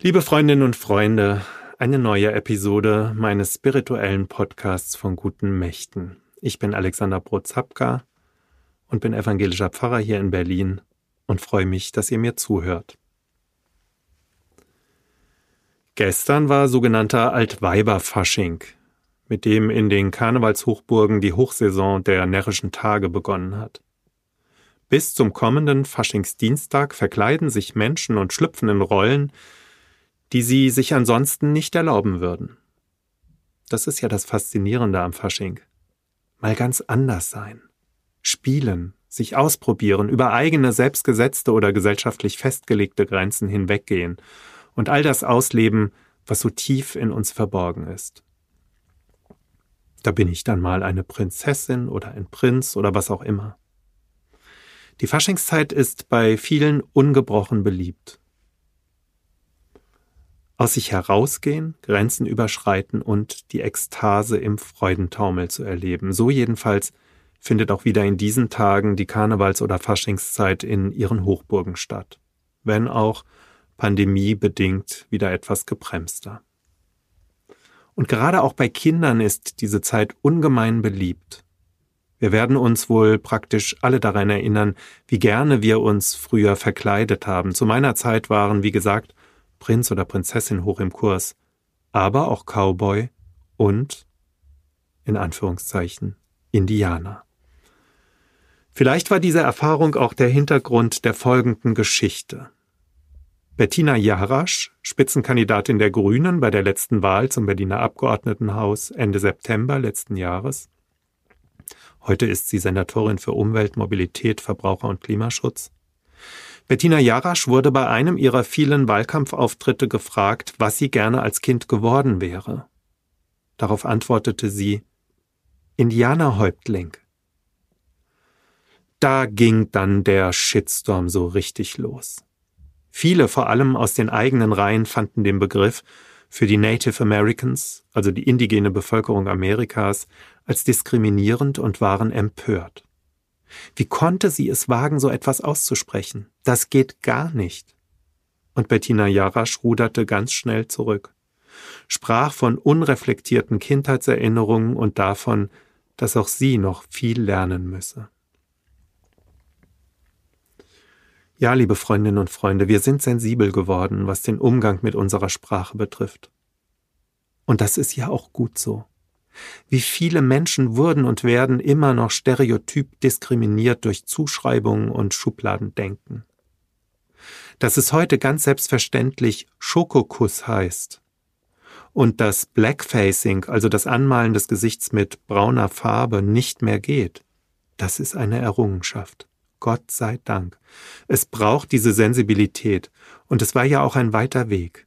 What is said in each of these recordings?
Liebe Freundinnen und Freunde, eine neue Episode meines spirituellen Podcasts von guten Mächten. Ich bin Alexander Brozapka und bin evangelischer Pfarrer hier in Berlin und freue mich, dass ihr mir zuhört. Gestern war sogenannter Altweiberfasching, mit dem in den Karnevalshochburgen die Hochsaison der närrischen Tage begonnen hat. Bis zum kommenden Faschingsdienstag verkleiden sich Menschen und schlüpfen in Rollen, die sie sich ansonsten nicht erlauben würden. Das ist ja das Faszinierende am Fasching. Mal ganz anders sein. Spielen, sich ausprobieren, über eigene selbstgesetzte oder gesellschaftlich festgelegte Grenzen hinweggehen und all das ausleben, was so tief in uns verborgen ist. Da bin ich dann mal eine Prinzessin oder ein Prinz oder was auch immer. Die Faschingszeit ist bei vielen ungebrochen beliebt aus sich herausgehen, Grenzen überschreiten und die Ekstase im Freudentaumel zu erleben. So jedenfalls findet auch wieder in diesen Tagen die Karnevals- oder Faschingszeit in ihren Hochburgen statt, wenn auch pandemiebedingt wieder etwas gebremster. Und gerade auch bei Kindern ist diese Zeit ungemein beliebt. Wir werden uns wohl praktisch alle daran erinnern, wie gerne wir uns früher verkleidet haben. Zu meiner Zeit waren, wie gesagt, Prinz oder Prinzessin hoch im Kurs, aber auch Cowboy und, in Anführungszeichen, Indianer. Vielleicht war diese Erfahrung auch der Hintergrund der folgenden Geschichte. Bettina Jarasch, Spitzenkandidatin der Grünen bei der letzten Wahl zum Berliner Abgeordnetenhaus Ende September letzten Jahres. Heute ist sie Senatorin für Umwelt, Mobilität, Verbraucher und Klimaschutz. Bettina Jarasch wurde bei einem ihrer vielen Wahlkampfauftritte gefragt, was sie gerne als Kind geworden wäre. Darauf antwortete sie Indianerhäuptling. Da ging dann der Shitstorm so richtig los. Viele, vor allem aus den eigenen Reihen, fanden den Begriff für die Native Americans, also die indigene Bevölkerung Amerikas, als diskriminierend und waren empört. Wie konnte sie es wagen, so etwas auszusprechen? Das geht gar nicht. Und Bettina Jarasch ruderte ganz schnell zurück, sprach von unreflektierten Kindheitserinnerungen und davon, dass auch sie noch viel lernen müsse. Ja, liebe Freundinnen und Freunde, wir sind sensibel geworden, was den Umgang mit unserer Sprache betrifft. Und das ist ja auch gut so. Wie viele Menschen wurden und werden immer noch stereotyp diskriminiert durch Zuschreibungen und Schubladendenken. Dass es heute ganz selbstverständlich Schokokuss heißt und dass Blackfacing, also das Anmalen des Gesichts mit brauner Farbe, nicht mehr geht, das ist eine Errungenschaft. Gott sei Dank. Es braucht diese Sensibilität, und es war ja auch ein weiter Weg.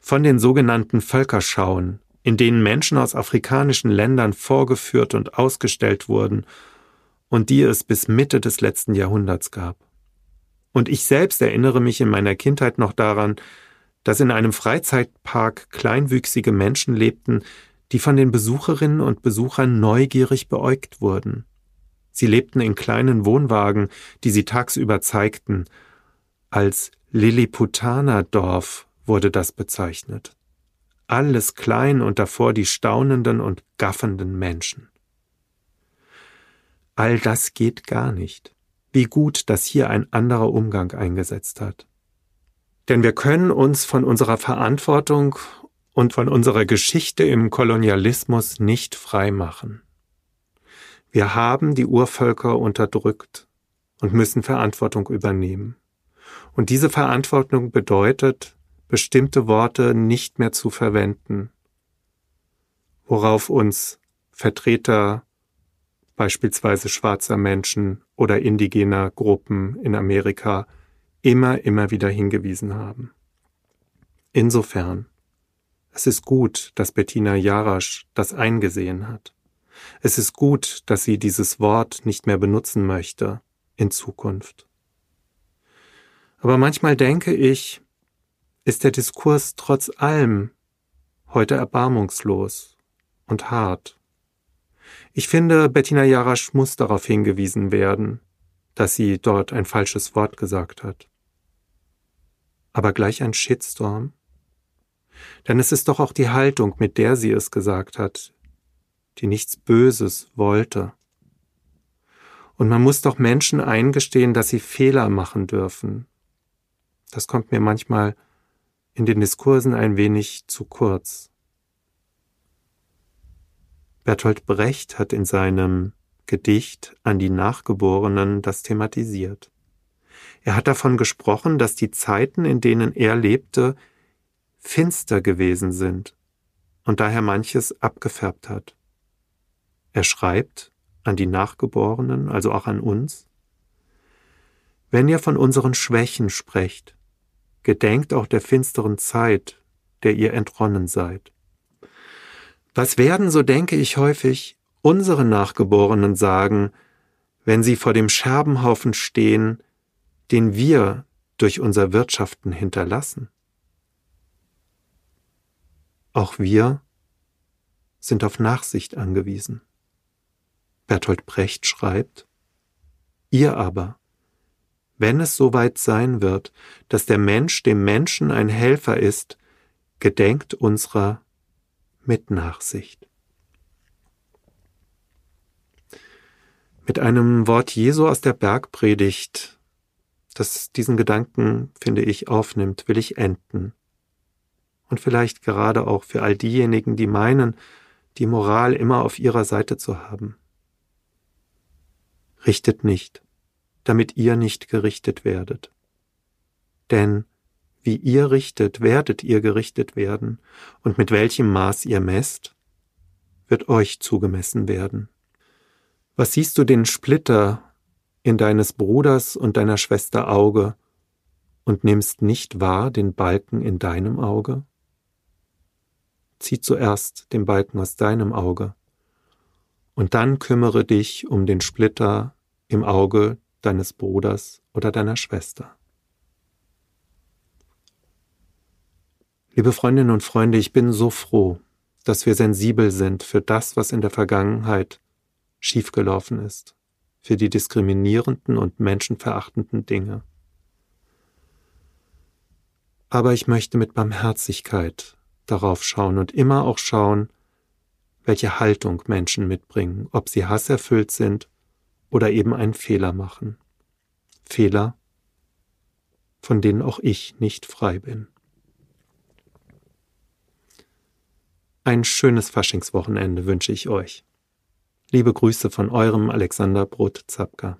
Von den sogenannten Völkerschauen in denen Menschen aus afrikanischen Ländern vorgeführt und ausgestellt wurden und die es bis Mitte des letzten Jahrhunderts gab. Und ich selbst erinnere mich in meiner Kindheit noch daran, dass in einem Freizeitpark kleinwüchsige Menschen lebten, die von den Besucherinnen und Besuchern neugierig beäugt wurden. Sie lebten in kleinen Wohnwagen, die sie tagsüber zeigten. Als Lilliputaner-Dorf wurde das bezeichnet alles klein und davor die staunenden und gaffenden Menschen. All das geht gar nicht. Wie gut, dass hier ein anderer Umgang eingesetzt hat. Denn wir können uns von unserer Verantwortung und von unserer Geschichte im Kolonialismus nicht frei machen. Wir haben die Urvölker unterdrückt und müssen Verantwortung übernehmen. Und diese Verantwortung bedeutet, bestimmte Worte nicht mehr zu verwenden, worauf uns Vertreter beispielsweise schwarzer Menschen oder indigener Gruppen in Amerika immer, immer wieder hingewiesen haben. Insofern, es ist gut, dass Bettina Jarasch das eingesehen hat. Es ist gut, dass sie dieses Wort nicht mehr benutzen möchte in Zukunft. Aber manchmal denke ich, ist der Diskurs trotz allem heute erbarmungslos und hart. Ich finde, Bettina Jarasch muss darauf hingewiesen werden, dass sie dort ein falsches Wort gesagt hat. aber gleich ein Shitstorm? Denn es ist doch auch die Haltung, mit der sie es gesagt hat, die nichts Böses wollte. Und man muss doch Menschen eingestehen, dass sie Fehler machen dürfen. Das kommt mir manchmal in den Diskursen ein wenig zu kurz. Bertolt Brecht hat in seinem Gedicht an die Nachgeborenen das thematisiert. Er hat davon gesprochen, dass die Zeiten, in denen er lebte, finster gewesen sind und daher manches abgefärbt hat. Er schreibt an die Nachgeborenen, also auch an uns, wenn ihr von unseren Schwächen sprecht, gedenkt auch der finsteren Zeit, der ihr entronnen seid. Was werden, so denke ich häufig, unsere Nachgeborenen sagen, wenn sie vor dem Scherbenhaufen stehen, den wir durch unser Wirtschaften hinterlassen? Auch wir sind auf Nachsicht angewiesen. Bertolt Brecht schreibt, Ihr aber, wenn es soweit sein wird, dass der Mensch dem Menschen ein Helfer ist, gedenkt unserer mit Nachsicht. Mit einem Wort Jesu aus der Bergpredigt, das diesen Gedanken, finde ich, aufnimmt, will ich enden und vielleicht gerade auch für all diejenigen, die meinen, die Moral immer auf ihrer Seite zu haben. Richtet nicht, damit ihr nicht gerichtet werdet. Denn wie ihr richtet, werdet ihr gerichtet werden, und mit welchem Maß ihr messt, wird euch zugemessen werden. Was siehst du den Splitter in deines Bruders und deiner Schwester Auge und nimmst nicht wahr den Balken in deinem Auge? zieh zuerst den Balken aus deinem Auge, und dann kümmere dich um den Splitter im Auge deines Bruders oder deiner Schwester. Liebe Freundinnen und Freunde, ich bin so froh, dass wir sensibel sind für das, was in der Vergangenheit schiefgelaufen ist, für die diskriminierenden und menschenverachtenden Dinge. Aber ich möchte mit Barmherzigkeit darauf schauen und immer auch schauen, welche Haltung Menschen mitbringen, ob sie hasserfüllt sind oder eben einen Fehler machen. Fehler, von denen auch ich nicht frei bin. Ein schönes Faschingswochenende wünsche ich euch. Liebe Grüße von eurem Alexander Brot-Zapka.